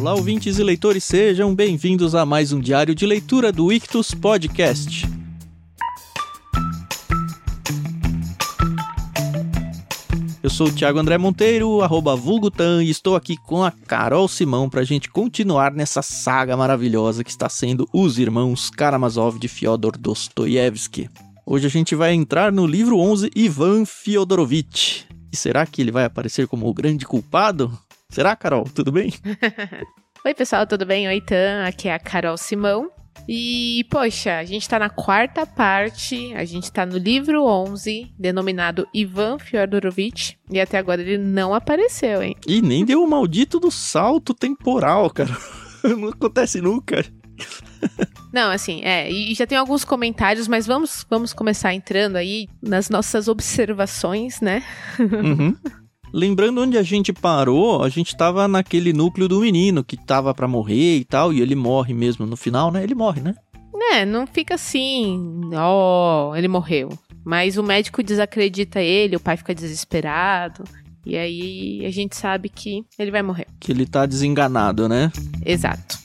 Olá, ouvintes e leitores, sejam bem-vindos a mais um diário de leitura do Ictus Podcast. Eu sou o Thiago André Monteiro, arroba Vulgutan, e estou aqui com a Carol Simão para a gente continuar nessa saga maravilhosa que está sendo Os Irmãos Karamazov de Fyodor Dostoiévski. Hoje a gente vai entrar no livro 11 Ivan Fyodorovitch. E será que ele vai aparecer como o grande culpado? Será, Carol? Tudo bem? Oi, pessoal, tudo bem? Oi, Tan. Aqui é a Carol Simão. E, poxa, a gente tá na quarta parte, a gente tá no livro 11, denominado Ivan Fyodorovitch, e até agora ele não apareceu, hein? E nem deu o maldito do salto temporal, cara. Não acontece nunca. Não, assim, é, e já tem alguns comentários, mas vamos, vamos começar entrando aí nas nossas observações, né? Uhum. Lembrando onde a gente parou, a gente tava naquele núcleo do menino que tava para morrer e tal, e ele morre mesmo no final, né? Ele morre, né? É, não fica assim, ó, oh, ele morreu. Mas o médico desacredita ele, o pai fica desesperado. E aí a gente sabe que ele vai morrer. Que ele tá desenganado, né? Exato.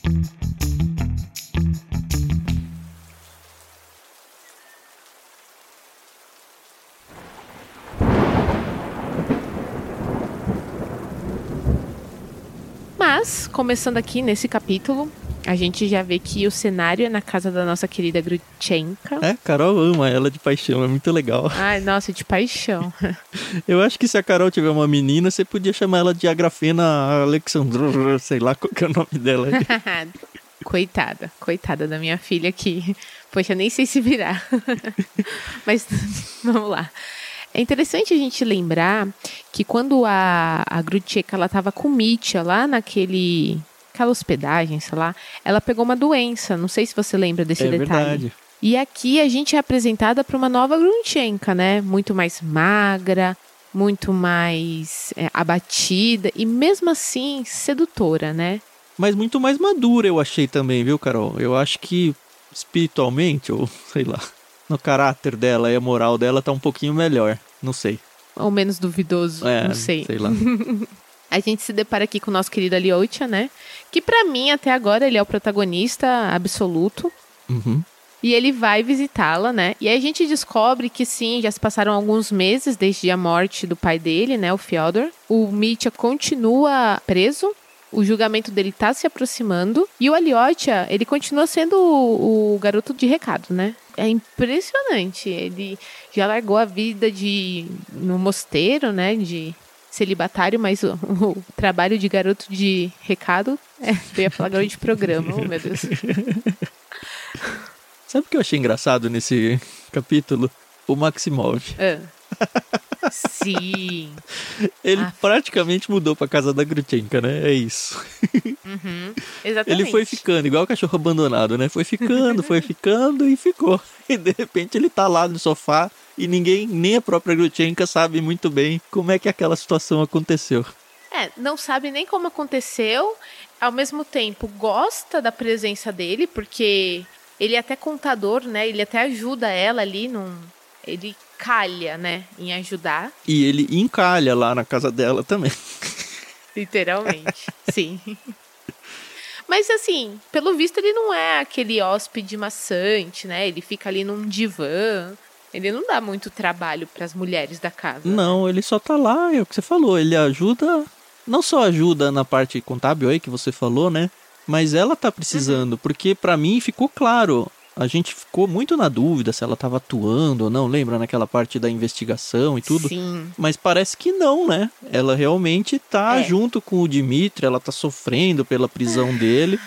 Mas, começando aqui nesse capítulo, a gente já vê que o cenário é na casa da nossa querida Grutchenka. É, Carol ama ela de paixão, é muito legal. Ai, nossa, de paixão. Eu acho que se a Carol tiver uma menina, você podia chamar ela de Agrafena Alexandru, sei lá qual que é o nome dela. coitada, coitada da minha filha aqui. Poxa, nem sei se virar. Mas vamos lá. É interessante a gente lembrar que quando a, a ela estava com Mitya lá naquele aquela hospedagem, sei lá, ela pegou uma doença. Não sei se você lembra desse é detalhe. Verdade. E aqui a gente é apresentada para uma nova Grutchenka, né? Muito mais magra, muito mais é, abatida e mesmo assim sedutora, né? Mas muito mais madura, eu achei também, viu, Carol? Eu acho que espiritualmente, ou sei lá, no caráter dela e a moral dela tá um pouquinho melhor. Não sei. Ou menos duvidoso, é, não sei. Sei lá. a gente se depara aqui com o nosso querido Alyosha, né? Que para mim, até agora, ele é o protagonista absoluto. Uhum. E ele vai visitá-la, né? E aí a gente descobre que sim, já se passaram alguns meses desde a morte do pai dele, né? O Fyodor. O Mitya continua preso. O julgamento dele tá se aproximando. E o Alyosha, ele continua sendo o, o garoto de recado, né? é impressionante. Ele já largou a vida de no mosteiro, né, de celibatário, mas o, o trabalho de garoto de recado é, eu ia falar garoto de programa, oh meu Deus. Sabe o que eu achei engraçado nesse capítulo? O Maximov. Ah. Sim. Ele ah. praticamente mudou pra casa da Grutchenka, né? É isso. Uhum. Exatamente. Ele foi ficando, igual o cachorro abandonado, né? Foi ficando, foi ficando e ficou. E de repente ele tá lá no sofá e ninguém, nem a própria Grutchenka, sabe muito bem como é que aquela situação aconteceu. É, não sabe nem como aconteceu, ao mesmo tempo gosta da presença dele, porque ele é até contador, né? Ele até ajuda ela ali num. Ele calha, né, em ajudar. E ele encalha lá na casa dela também. Literalmente, sim. Mas assim, pelo visto ele não é aquele hóspede maçante, né? Ele fica ali num divã. Ele não dá muito trabalho para as mulheres da casa. Não, né? ele só tá lá, é o que você falou. Ele ajuda, não só ajuda na parte contábil aí que você falou, né? Mas ela tá precisando, uhum. porque para mim ficou claro a gente ficou muito na dúvida se ela estava atuando ou não, lembra naquela parte da investigação e tudo? Sim. Mas parece que não, né? Ela realmente tá é. junto com o Dimitri, ela tá sofrendo pela prisão dele.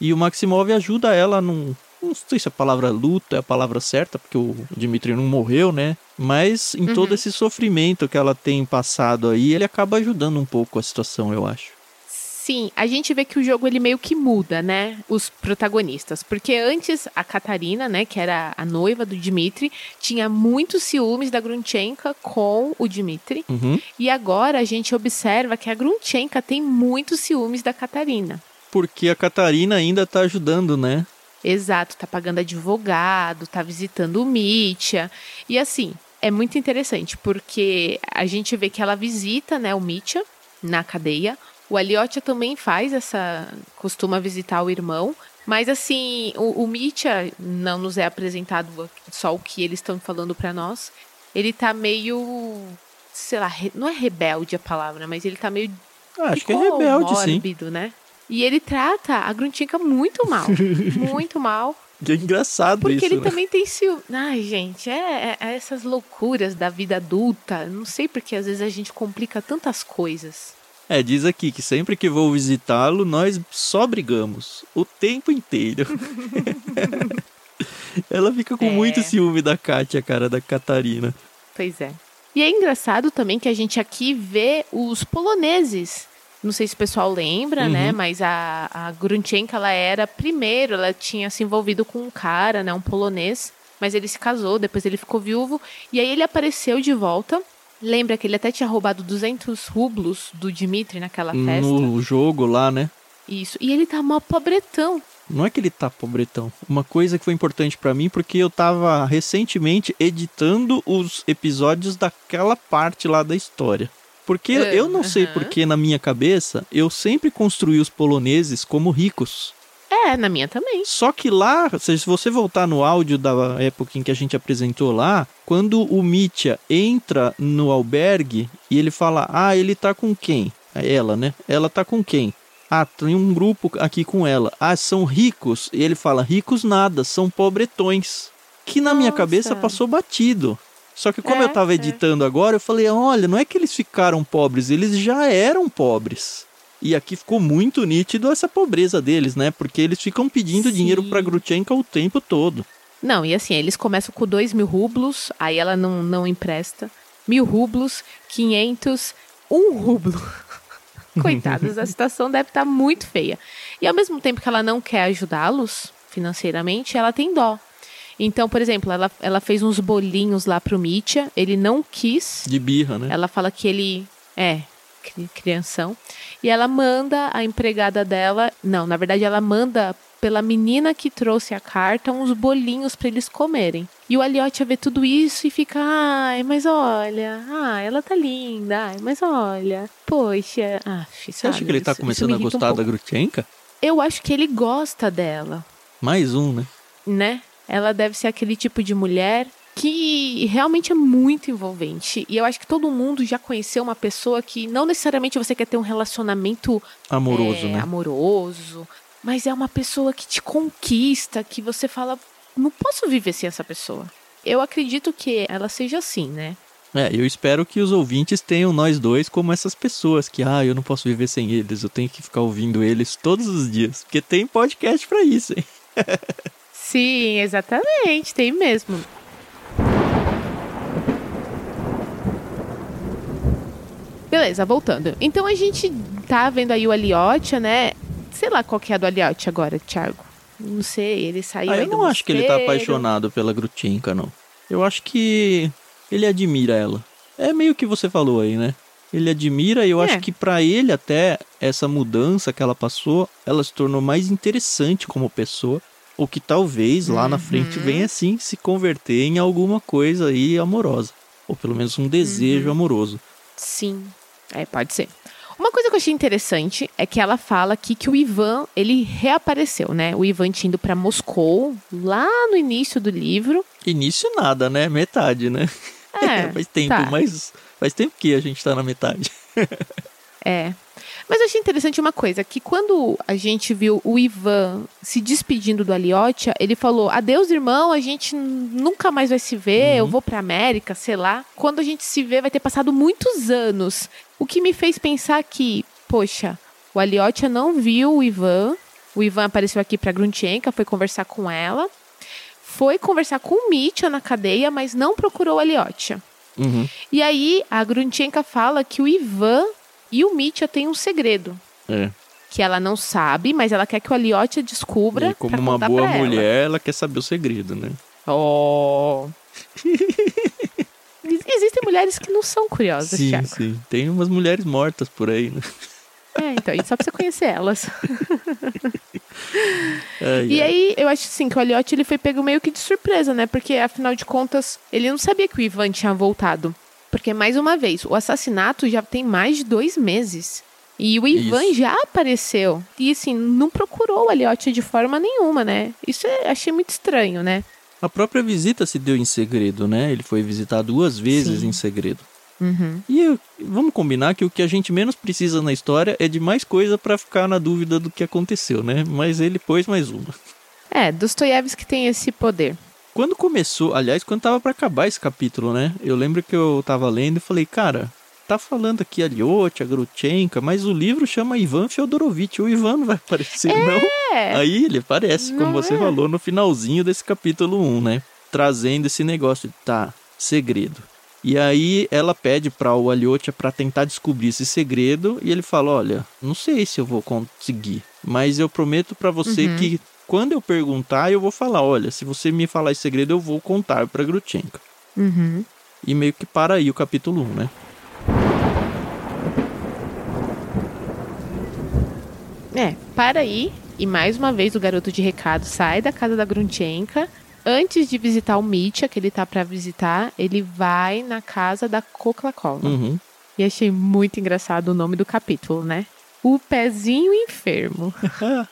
E o Maximov ajuda ela num. Não sei se a palavra luta é a palavra certa, porque o Dimitri não morreu, né? Mas em uhum. todo esse sofrimento que ela tem passado aí, ele acaba ajudando um pouco a situação, eu acho. Sim, a gente vê que o jogo ele meio que muda, né? Os protagonistas. Porque antes a Catarina, né, que era a noiva do Dmitri, tinha muitos ciúmes da Grunchenka com o Dmitri. Uhum. E agora a gente observa que a Grunchenka tem muitos ciúmes da Catarina. Porque a Catarina ainda tá ajudando, né? Exato, tá pagando advogado, tá visitando o Mitya. E assim, é muito interessante, porque a gente vê que ela visita, né, o Mitya na cadeia O Aliotia também faz essa. costuma visitar o irmão. Mas assim, o, o Mitya não nos é apresentado só o que eles estão falando para nós. Ele tá meio. sei lá, não é rebelde a palavra, mas ele tá meio. Ah, acho que é rebelde, mórbido, sim. né? E ele trata a Gruntinka muito mal. muito mal. Que é engraçado Porque isso, ele né? também tem ciúme. Ai, gente, é, é essas loucuras da vida adulta. Não sei porque às vezes a gente complica tantas coisas. É, diz aqui que sempre que vou visitá-lo, nós só brigamos. O tempo inteiro. Ela fica com É. muito ciúme da Kátia, cara, da Catarina. Pois é. E é engraçado também que a gente aqui vê os poloneses. Não sei se o pessoal lembra, Uhum. né? Mas a, a Grunchenka, ela era primeiro, ela tinha se envolvido com um cara, né? Um polonês. Mas ele se casou, depois ele ficou viúvo. E aí ele apareceu de volta. Lembra que ele até tinha roubado 200 rublos do Dmitry naquela festa? No jogo lá, né? Isso. E ele tá mó pobretão. Não é que ele tá pobretão. Uma coisa que foi importante pra mim, porque eu tava recentemente editando os episódios daquela parte lá da história. Porque Ah, eu não sei aham. porque na minha cabeça eu sempre construí os poloneses como ricos. É, na minha também. Só que lá, se você voltar no áudio da época em que a gente apresentou lá, quando o Mitya entra no albergue e ele fala: Ah, ele tá com quem? É Ela, né? Ela tá com quem? Ah, tem um grupo aqui com ela. Ah, são ricos. E ele fala: Ricos nada, são pobretões. Que na minha Nossa. cabeça passou batido. Só que como É, eu tava é. editando agora, eu falei: Olha, não é que eles ficaram pobres, eles já eram pobres. E aqui ficou muito nítido essa pobreza deles, né? Porque eles ficam pedindo Sim. dinheiro pra Grutchenka o tempo todo. Não, e assim, eles começam com 2 mil rublos, aí ela não, não empresta. Mil rublos, 500, um rublo. Coitados, a situação deve estar muito feia. E ao mesmo tempo que ela não quer ajudá-los financeiramente, ela tem dó. Então, por exemplo, ela, ela fez uns bolinhos lá pro Mitya, ele não quis. De birra, né? Ela fala que ele é crianção. E ela manda a empregada dela. Não, na verdade, ela manda pela menina que trouxe a carta uns bolinhos para eles comerem. E o Aliotia vê tudo isso e fica, ai, mas olha, ah, ela tá linda, ai, mas olha, poxa, ah, Você acha que ele tá começando a gostar da Grutchenka? Eu acho que ele gosta dela, Mais um, né? né? Ela deve ser aquele tipo de mulher que realmente é muito envolvente. E eu acho que todo mundo já conheceu uma pessoa que não necessariamente você quer ter um relacionamento Amoroso, é, né? amoroso, mas é uma pessoa que te conquista, que você fala, não posso viver sem essa pessoa. Eu acredito que ela seja assim, né? É, eu espero que os ouvintes tenham nós dois como essas pessoas que, ah, eu não posso viver sem eles, eu tenho que ficar ouvindo eles todos os dias. Porque tem podcast pra isso, hein? Sim, exatamente, tem mesmo. Beleza, voltando. Então a gente tá vendo aí o Aliotia, né? Sei lá qual que é a do Aliotia agora, Thiago. Não sei, ele saiu Ah, eu não acho que ele tá apaixonado pela Grutchenka, não. Eu acho que ele admira ela. É meio que você falou aí, né? Ele admira e eu É. acho que pra ele até essa mudança que ela passou, ela se tornou mais interessante como pessoa. Ou que talvez lá na frente Uhum. venha assim se converter em alguma coisa aí amorosa. Ou pelo menos um desejo Uhum. amoroso. Sim, é, pode ser. Uma coisa que eu achei interessante é que ela fala aqui que o Ivan, ele reapareceu, né? O Ivan tinha ido pra Moscou, lá no início do livro. Início nada, né? Metade, né? É, faz tempo, tá. mas faz tempo que a gente tá na metade. É. Mas eu achei interessante uma coisa, que quando a gente viu o Ivan se despedindo do Aliotia, ele falou, adeus, irmão, a gente nunca mais vai se ver, eu vou pra América, sei lá. Quando a gente se vê, vai ter passado muitos anos. O que me fez pensar que, poxa, o Aliotia não viu o Ivan, o Ivan apareceu aqui pra Grunchenka, foi conversar com ela, foi conversar com o Mitya na cadeia, mas não procurou o Aliotia. Uhum. E aí a Grunchenka fala que o Ivan e o Mitya têm um segredo. É. Que ela não sabe, mas ela quer que o Aliotia descubra. E como uma boa pra ela. mulher, ela. quer saber o segredo, né? Oh. Ex- Existem mulheres que não são curiosas, sim, Thiago. sim. Tem umas mulheres mortas por aí, né? É, então, e só pra você conhecer elas. Ai, E ai. aí, eu acho assim que o Aliotti ele foi pego meio que de surpresa, né? Porque afinal de contas, ele não sabia que o Ivan tinha voltado. Porque, mais uma vez, o assassinato já tem mais de dois meses. E o Ivan Isso. já apareceu. E assim, não procurou o Elliot de forma nenhuma, né? Isso eu achei muito estranho, né? A própria visita se deu em segredo, né? Ele foi visitar duas vezes Sim. em segredo. Uhum. E eu- vamos combinar que o que a gente menos precisa na história é de mais coisa pra ficar na dúvida do que aconteceu, né? Mas ele pôs mais uma. É, Dostoiévski tem esse poder. Quando começou, aliás, quando tava pra acabar esse capítulo, né? Eu lembro que eu tava lendo e falei, cara, tá falando aqui a Lyot, a Grutchenka, mas o livro chama Ivan Fyodorovitch. O Ivan não vai aparecer, não. É. Aí ele aparece, como Não você é? falou, no finalzinho desse capítulo 1, né? Trazendo esse negócio de, tá, segredo. E aí ela pede para o Aliotia para tentar descobrir esse segredo e ele fala, olha, não sei se eu vou conseguir, mas eu prometo para você Uhum. que quando eu perguntar eu vou falar, olha, se você me falar esse segredo eu vou contar para Grutchenka. Uhum. E meio que para aí o capítulo 1, né? É, para aí. E mais uma vez o garoto de recado sai da casa da Grunchenka. Antes de visitar o Mitya, que ele tá pra visitar, ele vai na casa da Koklakova. Uhum. E achei muito engraçado o nome do capítulo, né? O pezinho enfermo.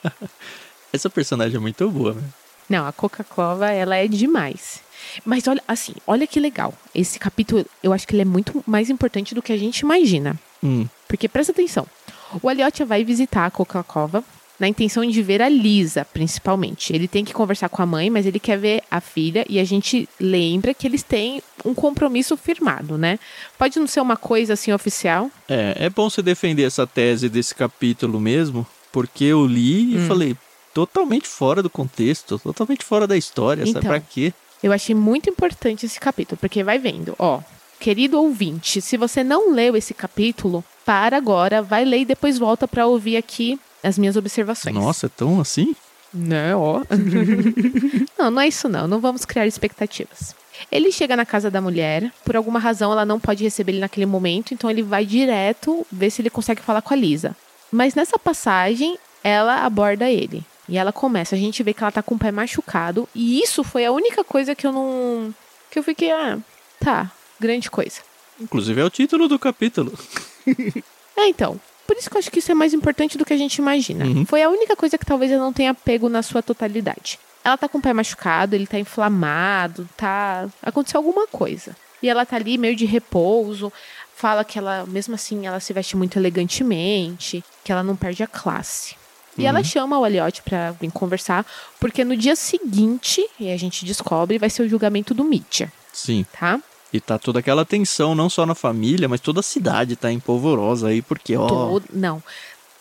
Essa personagem é muito boa, né? Não, a Coca-Cola, ela é demais. Mas olha, assim, olha que legal. Esse capítulo, eu acho que ele é muito mais importante do que a gente imagina. Hum, Porque presta atenção. O Aliotia vai visitar a Coca-Cola na intenção de ver a Lisa, principalmente. Ele tem que conversar com a mãe, mas ele quer ver a filha e a gente lembra que eles têm um compromisso firmado, né? Pode não ser uma coisa assim oficial. É, é bom você defender essa tese desse capítulo mesmo, porque eu li e Hum. falei, totalmente fora do contexto, totalmente fora da história, sabe Então. pra quê? Eu achei muito importante esse capítulo, porque vai vendo, ó. Querido ouvinte, se você não leu esse capítulo, para agora, vai ler e depois volta para ouvir aqui as minhas observações. Nossa, é tão assim? Né, ó. não, não é isso não. Não vamos criar expectativas. Ele chega na casa da mulher, por alguma razão ela não pode receber ele naquele momento, então ele vai direto ver se ele consegue falar com a Lisa. Mas nessa passagem, ela aborda ele. E ela começa, a gente vê que ela tá com o pé machucado, e isso foi a única coisa que eu não que eu fiquei, ah, tá, grande coisa. Inclusive é o título do capítulo. É, então. Por isso que eu acho que isso é mais importante do que a gente imagina. Uhum. Foi a única coisa que talvez eu não tenha pego na sua totalidade. Ela tá com o pé machucado, ele tá inflamado, tá. Aconteceu alguma coisa. E ela tá ali meio de repouso. Fala que ela, mesmo assim, ela se veste muito elegantemente, que ela não perde a classe. E ela chama o Aliote pra vir conversar, porque no dia seguinte, e a gente descobre, vai ser o julgamento do Mitya, Sim. tá? E tá toda aquela tensão, não só na família, mas toda a cidade tá empolvorosa aí, porque, ó. Todo- Não.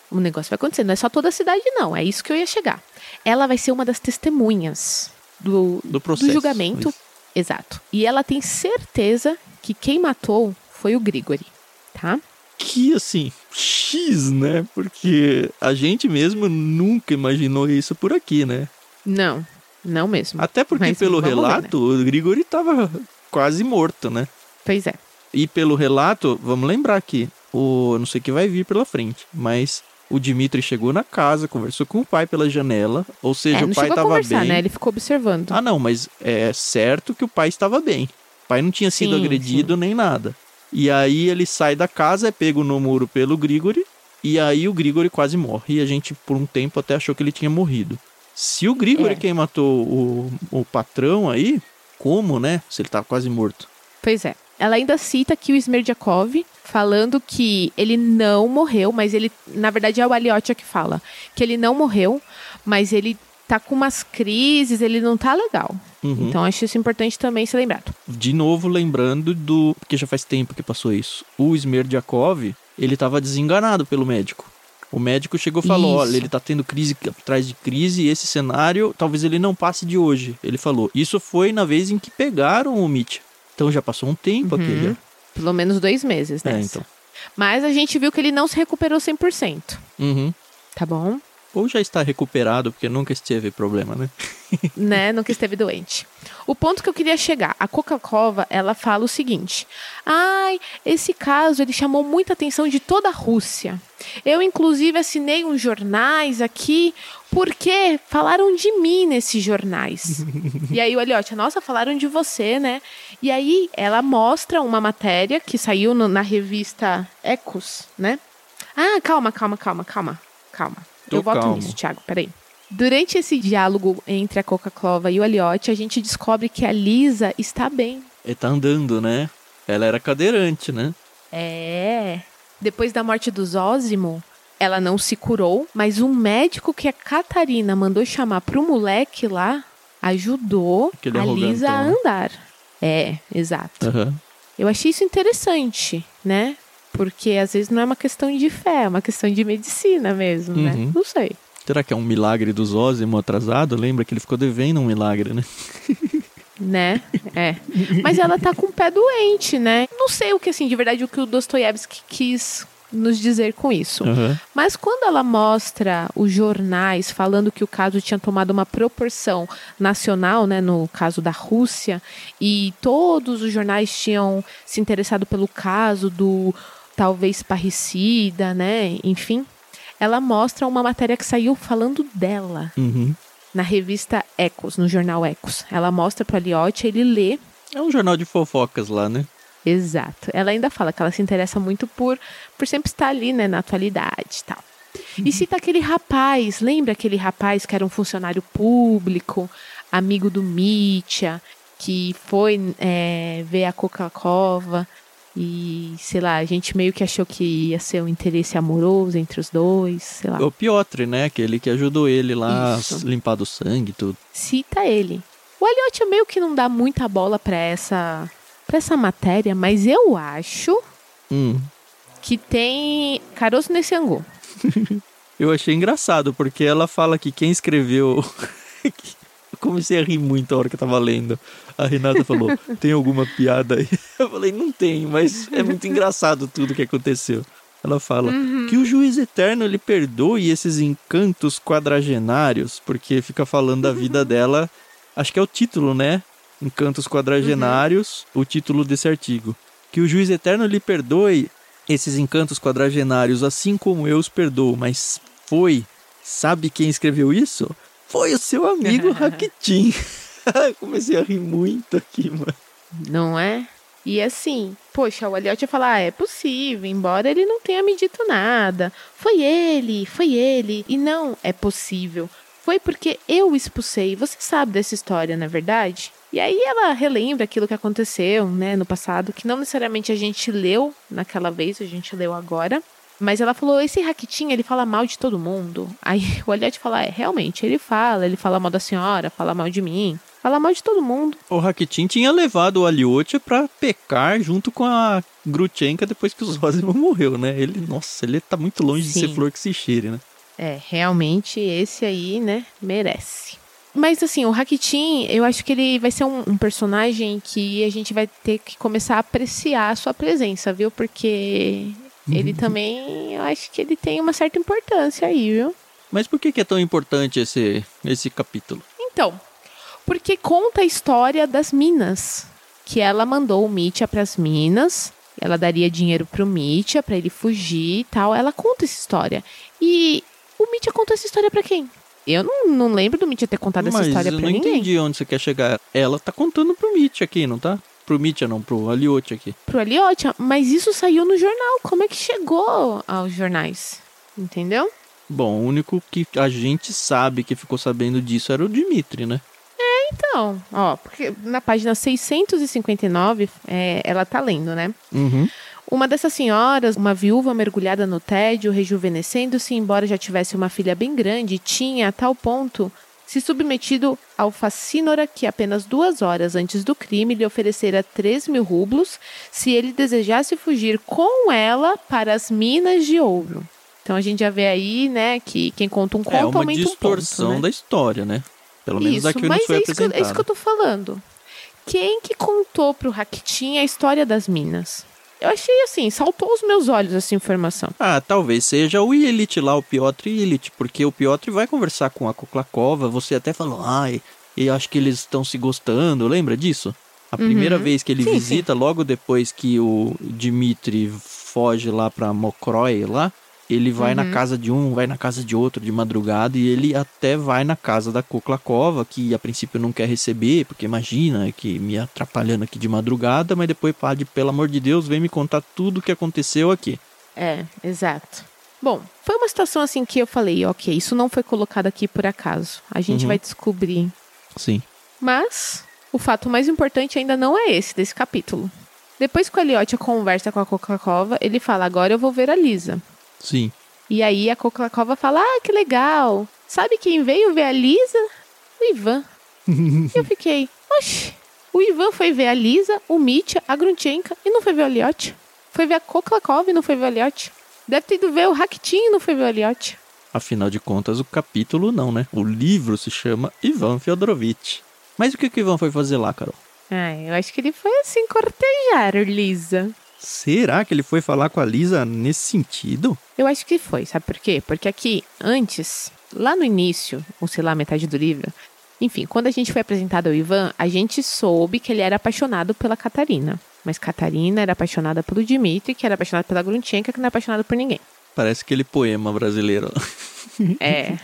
O negócio vai acontecer. Não é só toda a cidade, não. É isso que eu ia chegar. Ela vai ser uma das testemunhas do, Do processo, julgamento. isso. Exato. E ela tem certeza que quem matou foi o Grigori. Tá? Que assim, X, né? Porque a gente mesmo nunca imaginou isso por aqui, né? Não. Não mesmo. Até porque Mas pelo vamos ver, né? relato, o Grigori tava quase morto, né? Pois é. E pelo relato, vamos lembrar aqui, o não sei o que vai vir pela frente, mas o Dimitri chegou na casa, conversou com o pai pela janela, ou seja, É, o pai chegou a tava conversar, bem. né? Ele ficou observando. Ah, não, mas é certo que o pai estava bem. O pai não tinha sido Sim, agredido nem nada. E aí ele sai da casa, é pego no muro pelo Grigori, e aí o Grigori quase morre. E a gente, por um tempo, até achou que ele tinha morrido. Se o Grigori É. quem matou o, o patrão aí, como, né? Se ele tava quase morto. Pois é. Ela ainda cita aqui o Smerdyakov falando que ele não morreu, mas ele, na verdade, é o Aliotia que fala que ele não morreu, mas ele tá com umas crises, ele não tá legal. Uhum. Então acho isso importante também ser lembrado. De novo, lembrando do. Porque já faz tempo que passou isso. O Smerdyakov, ele tava desenganado pelo médico. O médico chegou e falou: Isso. olha, ele tá tendo crise atrás de crise, e esse cenário talvez ele não passe de hoje. Ele falou. Isso foi na vez em que pegaram o Mitch. Então já passou um tempo Uhum. aqui já. Pelo menos dois meses, né? É, então. Mas a gente viu que ele não se recuperou 100%. Uhum. Tá bom? Ou já está recuperado, porque nunca esteve problema, né? né? Nunca esteve doente. O ponto que eu queria chegar, a Coca-Cola, ela fala o seguinte: "Ai, esse caso ele chamou muita atenção de toda a Rússia. Eu inclusive assinei uns jornais aqui porque falaram de mim nesses jornais". e aí o Eliote, nossa, falaram de você, né? E aí ela mostra uma matéria que saiu no- na revista Ecos, né? Ah, calma, calma, calma, calma, calma. Tô Eu calmo. nisso, Thiago, peraí. Durante esse diálogo entre a Coca-Clova e o Aliotti, a gente descobre que a Lisa está bem. Ele tá andando, né? Ela era cadeirante, né? É. Depois da morte do Zózimo, ela não se curou, mas um médico que a Catarina mandou chamar pro moleque lá ajudou Aquele a Lisa a andar. É, exato. Aham. Eu achei isso interessante, né? Porque às vezes não é uma questão de fé, é uma questão de medicina mesmo, né? Uhum. Não sei. Será que é um milagre do Zózimo atrasado? Lembra que ele ficou devendo um milagre, né? Né? É. Mas ela tá com o pé doente, né? Não sei o que, assim, de verdade, o que o Dostoiévski quis nos dizer com isso. Aham. Mas quando ela mostra os jornais falando que o caso tinha tomado uma proporção nacional, né, no caso da Rússia, e todos os jornais tinham se interessado pelo caso do talvez parricida, né, enfim, ela mostra uma matéria que saiu falando dela Uhum. na revista Ecos, no jornal Ecos. Ela mostra para Liotti, ele lê É um jornal de fofocas lá, né? Exato. Ela ainda fala que ela se interessa muito por, por sempre estar ali, né, na atualidade e tal. E cita aquele rapaz, lembra aquele rapaz que era um funcionário público, amigo do Mitya, que foi é, ver a Coca-Cola e, sei lá, a gente meio que achou que ia ser um interesse amoroso entre os dois, sei lá. O Piotr, né? Aquele que ajudou ele lá Isso. a limpar do sangue e tudo. Cita ele. O Elliot meio que não dá muita bola pra essa, pra essa matéria, mas eu acho Hum. que tem caroço nesse angu. Eu achei engraçado, porque ela fala que quem escreveu. eu comecei a rir muito a hora que eu tava lendo. A Renata falou: tem alguma piada aí? Eu falei: não tem, mas é muito engraçado tudo que aconteceu. Ela fala que o juiz eterno ele perdoe esses encantos quadragenários, porque fica falando da vida dela. Acho que é o título, né? Encantos quadragenários, o título desse artigo. Que o juiz eterno lhe perdoe esses encantos quadragenários, assim como eu os perdoo. Mas foi, sabe quem escreveu isso? Foi o seu amigo Rakitin. Comecei a rir muito aqui, mano. Não é? E assim, poxa, o Elliot ia falar, ah, é possível, embora ele não tenha me dito nada. Foi ele, foi ele. E não é possível. Foi porque eu expulsei. Você sabe dessa história, na é verdade? E aí ela relembra aquilo que aconteceu, né, no passado, que não necessariamente a gente leu naquela vez, a gente leu agora. Mas ela falou, esse Raquitinha, ele fala mal de todo mundo. Aí o Elliot fala, é, realmente, ele fala, ele fala mal da senhora, fala mal de mim, fala mal de todo mundo. O Rakitin tinha levado o Aliotia pra pecar junto com a Grutchenka depois que o Zosimo morreu, né? Ele, nossa, ele tá muito longe de Sim. ser flor que se cheire, né? É, realmente esse aí, né, merece. Mas assim, o Rakitin, eu acho que ele vai ser um, um personagem que a gente vai ter que começar a apreciar a sua presença, viu? Porque ele também, eu acho que ele tem uma certa importância aí, viu? Mas por que, que é tão importante esse, esse capítulo? Então, porque conta a história das minas. Que ela mandou o Mitya pras minas. Ela daria dinheiro pro Mitya pra ele fugir e tal. Ela conta essa história. E o Mitya contou essa história pra quem? Eu não, não lembro do Mitya ter contado essa Mas história eu pra não ninguém. entendi onde você quer chegar. Ela tá contando pro Mitch aqui, não tá? Pro Mitch não, pro Aliotia aqui. Pro Aliotia, mas isso saiu no jornal. Como é que chegou aos jornais? Entendeu? Bom, o único que a gente sabe que ficou sabendo disso era o Dimitri, né? Então, ó, porque na página 659, é, ela tá lendo, né? Uhum. Uma dessas senhoras, uma viúva mergulhada no tédio, rejuvenescendo-se, embora já tivesse uma filha bem grande, tinha, a tal ponto, se submetido ao facínora que apenas duas horas antes do crime lhe oferecera 3 mil rublos se ele desejasse fugir com ela para as minas de ouro. Então a gente já vê aí, né, que quem conta um conto É uma aumenta distorção um ponto, né? da história, né? Pelo menos isso, daquilo mas que foi é isso que, é isso que eu tô falando. Quem que contou pro Rakitin a história das minas? Eu achei assim, saltou os meus olhos essa informação. Ah, talvez seja o Illich lá, o Piotr Illich, porque o Piotr vai conversar com a Koklakova, você até falou, ai, eu acho que eles estão se gostando, lembra disso? A primeira vez que ele Uhum. Sim, visita, logo depois que o Dmitri foge lá pra Mokroy lá, ele vai Uhum. na casa de um, vai na casa de outro de madrugada e ele até vai na casa da Koklakova, que a princípio não quer receber, porque imagina que me atrapalhando aqui de madrugada, mas depois pede, pelo amor de Deus, vem me contar tudo o que aconteceu aqui. É, exato. Bom, foi uma situação assim que eu falei, ok, isso não foi colocado aqui por acaso. A gente Uhum. vai descobrir. Sim. Mas o fato mais importante ainda não é esse desse capítulo. Depois que o Elliot conversa com a Coca-Cola, ele fala: Agora eu vou ver a Lisa. Sim. E aí a Coca-Cola fala: Ah, que legal. Sabe quem veio ver a Lisa? O Ivan. e eu fiquei: Oxi. O Ivan foi ver a Lisa, o Mitya, a Grunchenka e não foi ver o Elliot. Foi ver a Koklakov e não foi ver o Elliot. Deve ter ido ver o Rakitin e não foi ver o Elliot. Afinal de contas, o capítulo não, né? O livro se chama Ivan Fyodorovitch. Mas o que, que o Ivan foi fazer lá, Carol? Ah, eu acho que ele foi assim cortejar Lisa. Será que ele foi falar com a Lisa nesse sentido? Eu acho que foi, sabe por quê? Porque aqui, antes, lá no início, ou sei lá, metade do livro, enfim, quando a gente foi apresentado ao Ivan, a gente soube que ele era apaixonado pela Catarina. Mas Catarina era apaixonada pelo Dmitry, que era apaixonado pela Grunchenka, que não é apaixonado por ninguém. Parece aquele poema brasileiro. É.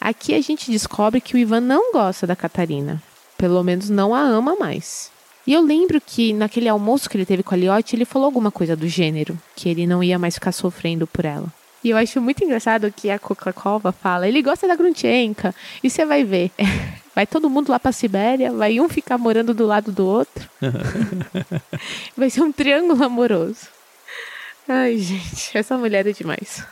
Aqui a gente descobre que o Ivan não gosta da Catarina. Pelo menos não a ama mais. E eu lembro que naquele almoço que ele teve com a Liotte, ele falou alguma coisa do gênero, que ele não ia mais ficar sofrendo por ela. E eu acho muito engraçado que a Coca-Cola fala, ele gosta da Grunchenka, e você vai ver. Vai todo mundo lá pra Sibéria, vai um ficar morando do lado do outro. vai ser um triângulo amoroso. Ai, gente, essa mulher é demais.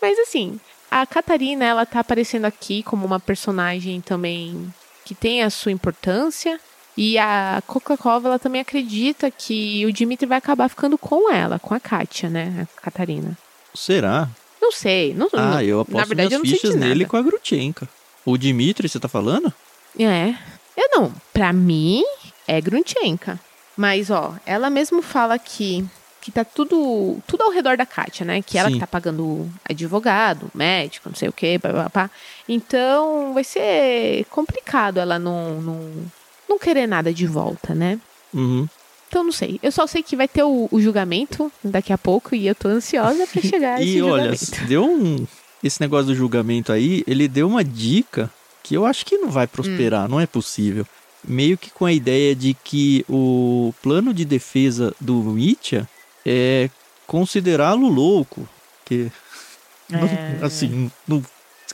Mas assim, a Catarina, ela tá aparecendo aqui como uma personagem também que tem a sua importância. E a Coca-Cola, ela também acredita que o Dimitri vai acabar ficando com ela, com a Kátia, né? A Catarina. Será? Não sei. Não, Ah, não- eu na aposto verdade, eu minhas não fichas nele com a Grutchenka. O Dimitri, você tá falando? É. Eu não. Pra mim, é Grunchenka. Mas, ó, ela mesmo fala que, que tá tudo, tudo ao redor da Kátia, né? Que ela Sim. que tá pagando advogado, médico, não sei o quê, blá, blá, blá. Então, vai ser complicado ela não, não, não querer nada de volta, né? Uhum. Então, não sei. Eu só sei que vai ter o, o julgamento daqui a pouco e eu tô ansiosa pra chegar a esse E olha, julgamento. deu um. Esse negócio do julgamento aí, ele deu uma dica que eu acho que não vai prosperar, não é possível. Meio que com a ideia de que o plano de defesa do Mitya é considerá-lo louco. Que, não- É. assim, não,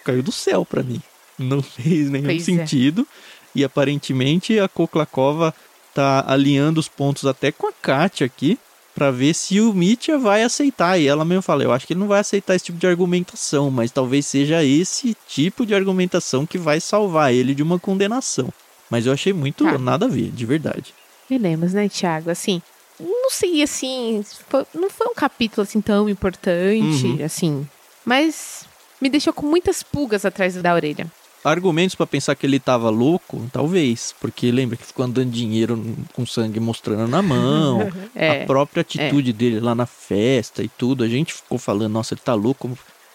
caiu do céu pra mim. Não fez nenhum Pois é. sentido. E aparentemente a Koklakova tá alinhando os pontos até com a Kátia aqui pra ver se o Mitya vai aceitar. E ela mesmo fala, eu acho que ele não vai aceitar esse tipo de argumentação, mas talvez seja esse tipo de argumentação que vai salvar ele de uma condenação. Mas eu achei muito Tá. nada a ver, de verdade. Dilema, né, Thiago? Assim, não sei, assim, foi- não foi um capítulo assim tão importante, Uhum. assim, mas me deixou com muitas pulgas atrás da orelha. Argumentos pra pensar que ele tava louco, talvez, porque lembra que ficou andando dinheiro com sangue mostrando na mão, É, a própria atitude dele lá na festa e tudo, a gente ficou falando, nossa, ele tá louco,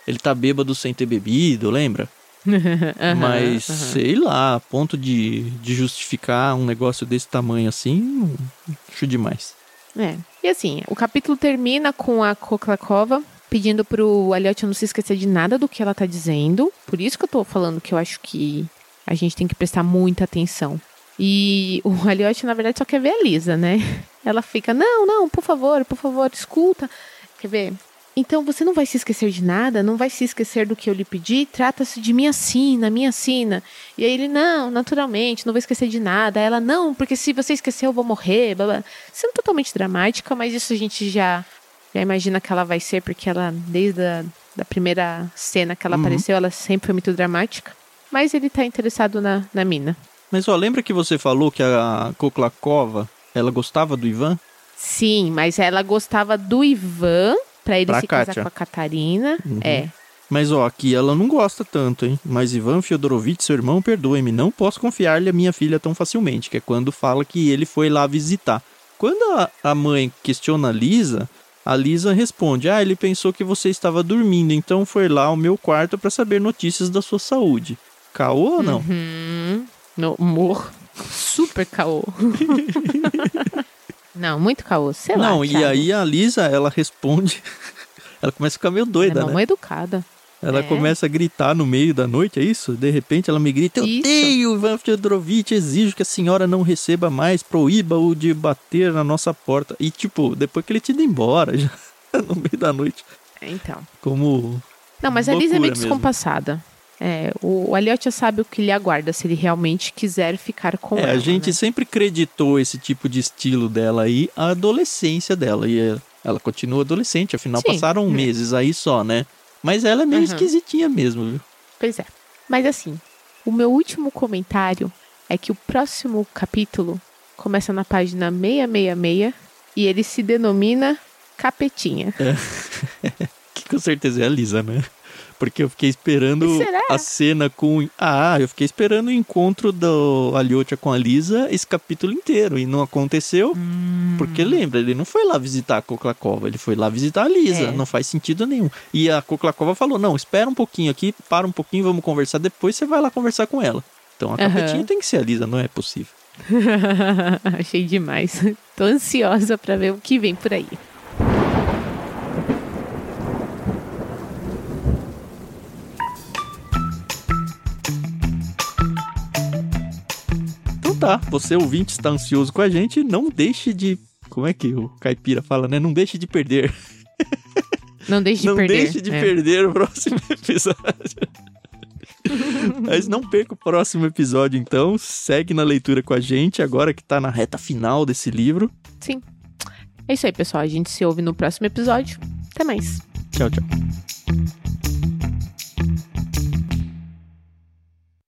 ele tá bêbado sem ter bebido, lembra? Aham, Mas, aham. sei lá, a ponto de, de justificar um negócio desse tamanho assim, não- acho demais. É. E assim, o capítulo termina com a Koklakova pedindo pro Elliot não se esquecer de nada do que ela tá dizendo. Por isso que eu tô falando que eu acho que a gente tem que prestar muita atenção. E o Elliot, na verdade, só quer ver a Lisa, né? Ela fica, não, não, por favor, por favor, escuta. Quer ver? Então você não vai se esquecer de nada, não vai se esquecer do que eu lhe pedi, trata-se de minha sina, minha sina. E aí ele, não, naturalmente, não vou esquecer de nada. Ela, não, porque se você esquecer eu vou morrer, blá, blá. Sendo totalmente dramática, mas isso a gente já, já imagina que ela vai ser, porque ela, desde a da primeira cena que ela Uhum. apareceu, ela sempre foi muito dramática. Mas ele tá interessado na, na mina. Mas ó, lembra que você falou que a Koklakova, ela gostava do Ivan? Sim, mas ela gostava do Ivan pra ele Pra se casar Kátia. com a Catarina. Uhum. É. Mas ó, aqui ela não gosta tanto, hein? Mas Ivan Fyodorovitch, seu irmão, perdoe-me, não posso confiar-lhe a minha filha tão facilmente, que é quando fala que ele foi lá visitar. Quando a, a mãe questiona a Lisa, a Lisa responde: Ah, ele pensou que você estava dormindo, então foi lá ao meu quarto para saber notícias da sua saúde. Caô ou não? Uhum. No humor. Super caô. não, muito caô. Sei lá. não, e Thiago. aí a Lisa, ela responde. ela começa a ficar meio Ela doida, é né? educada. Ela É. começa a gritar no meio da noite, é isso? De repente ela me grita: Eu Isso. tenho, Ivan Fyodorovitch, exijo que a senhora não receba mais, proíba-o de bater na nossa porta. E tipo, depois que ele tinha ido embora, já no meio da noite. Então. Como. Não, mas a Lisa é meio Loucura mesmo. É, o, o Elliot já sabe o que lhe aguarda se ele realmente quiser ficar com É, ela. a gente né? sempre creditou esse tipo de estilo dela aí à adolescência dela. E é- ela continua adolescente, afinal Sim. passaram meses aí só, né? Mas ela é meio Uhum. esquisitinha mesmo, viu? Pois é. Mas assim, o meu último comentário é que o próximo capítulo começa na página 666 e ele se denomina Capetinha. Que com certeza é a Lisa, né? Porque eu fiquei esperando a cena com. Ah, eu fiquei esperando o encontro do Aliotia com a Lisa esse capítulo inteiro. E não aconteceu. Hum. Porque lembra, ele não foi lá visitar a Koklakova, ele foi lá visitar a Lisa. É. Não faz sentido nenhum. E a Koklakova falou: não, espera um pouquinho aqui, para um pouquinho, vamos conversar. Depois você vai lá conversar com ela. Então a capetinha tem que ser a Lisa, não é possível. Achei demais. Tô ansiosa pra ver o que vem por aí. Tá, você ouvinte está ansioso com a gente, não deixe de. Como é que o caipira fala, né? Não deixe de perder. Não deixe de não perder. deixe de É. perder o próximo episódio. Mas não perca o próximo episódio, então. Segue na leitura com a gente, agora que tá na reta final desse livro. Sim. É isso aí, pessoal. A gente se ouve no próximo episódio. Até mais. Tchau, tchau.